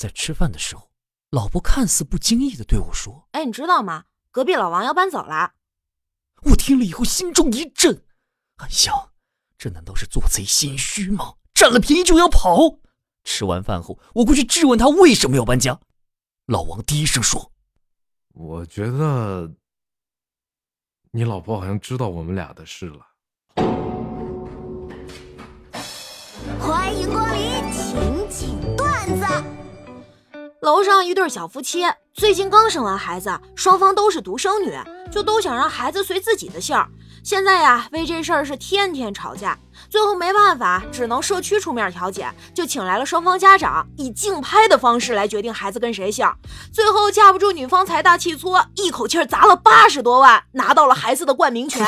在吃饭的时候，老婆看似不经意的对我说：“哎，你知道吗？隔壁老王要搬走了。”我听了以后心中一震，哎呀：这难道是做贼心虚吗？占了便宜就要跑？吃完饭后，我过去质问他为什么要搬家。老王低声说：“我觉得你老婆好像知道我们俩的事了。”欢迎光临情景段子。楼上一对小夫妻最近刚生完孩子，双方都是独生女，就都想让孩子随自己的姓。现在呀，为这事儿是天天吵架，最后没办法，只能社区出面调解，就请来了双方家长，以竞拍的方式来决定孩子跟谁姓。最后架不住女方财大气粗，一口气砸了八十多万，拿到了孩子的冠名权。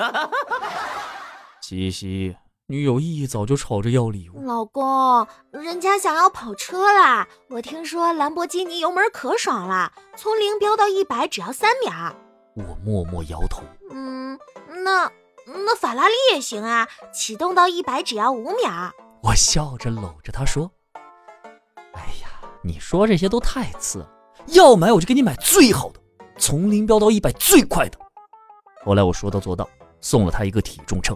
西西，女友一早就吵着要礼物。老公，人家想要跑车啦！我听说兰博基尼油门可爽了，从零飙到一百只要三秒。我默默摇头。嗯，那那法拉利也行啊，启动到一百只要五秒。我笑着搂着他说：“哎呀，你说这些都太次了，要买我就给你买最好的，从零飙到一百最快的。”后来我说到做到，送了他一个体重秤。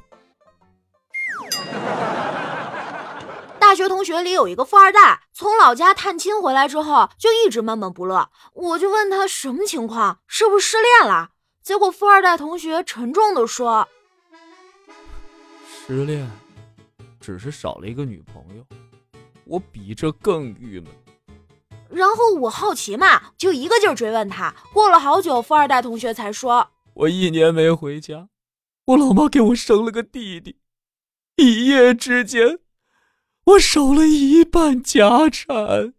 学同学里有一个富二代，从老家探亲回来之后就一直闷闷不乐。我就问他什么情况，是不是失恋了？结果富二代同学沉重地说：“失恋，只是少了一个女朋友，我比这更郁闷。”然后我好奇嘛，就一个劲儿追问他。过了好久，富二代同学才说：“我一年没回家，我老妈给我生了个弟弟，一夜之间。”我少了一半家产。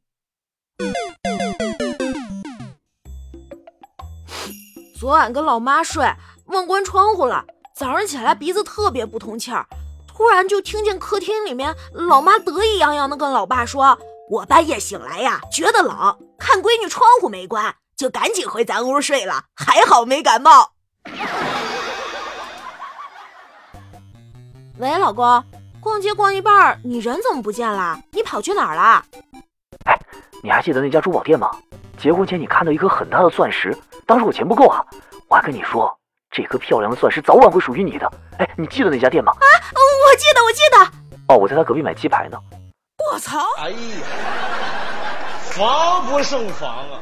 昨晚跟老妈睡，忘关窗户了。早上起来鼻子特别不通气儿，突然就听见客厅里面老妈得意洋洋的跟老爸说：“我半夜醒来呀，觉得冷，看闺女窗户没关，就赶紧回咱屋睡了，还好没感冒。”喂，老公。逛街逛一半，你人怎么不见了？你跑去哪儿了？哎，你还记得那家珠宝店吗？结婚前你看到一颗很大的钻石，当时我钱不够啊，我还跟你说，这颗漂亮的钻石早晚会属于你的。哎，你记得那家店吗？啊，我记得，我记得。哦，我在他隔壁买鸡排呢。我操！哎呀，防不胜防啊！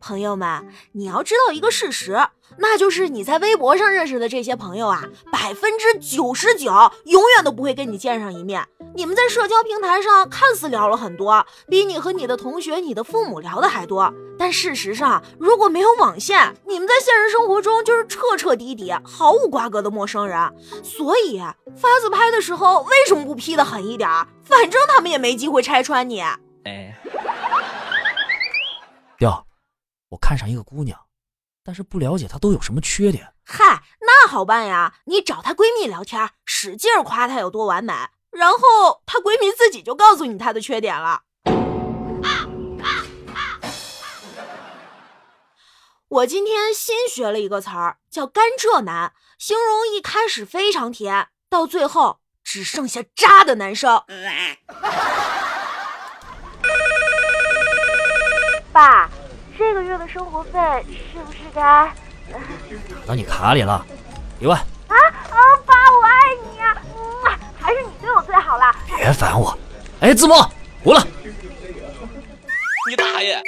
朋友们，你要知道一个事实，那就是你在微博上认识的这些朋友啊，百分之九十九永远都不会跟你见上一面。你们在社交平台上看似聊了很多，比你和你的同学、你的父母聊的还多，但事实上，如果没有网线，你们在现实生活中就是彻彻底底毫无瓜葛的陌生人。所以发自拍的时候为什么不 P 的狠一点？反正他们也没机会拆穿你。哎，我看上一个姑娘，但是不了解她都有什么缺点。嗨，那好办呀，你找她闺蜜聊天，使劲夸她有多完美，然后她闺蜜自己就告诉你她的缺点了。我今天新学了一个词儿，叫“甘蔗男”，形容一开始非常甜，到最后只剩下渣的男生。爸。这个月的生活费是不是该打到 你卡里了？一万啊啊！爸，我爱你啊！嗯，还是你对我最好了。别烦我！哎，子墨，糊了！你大爷！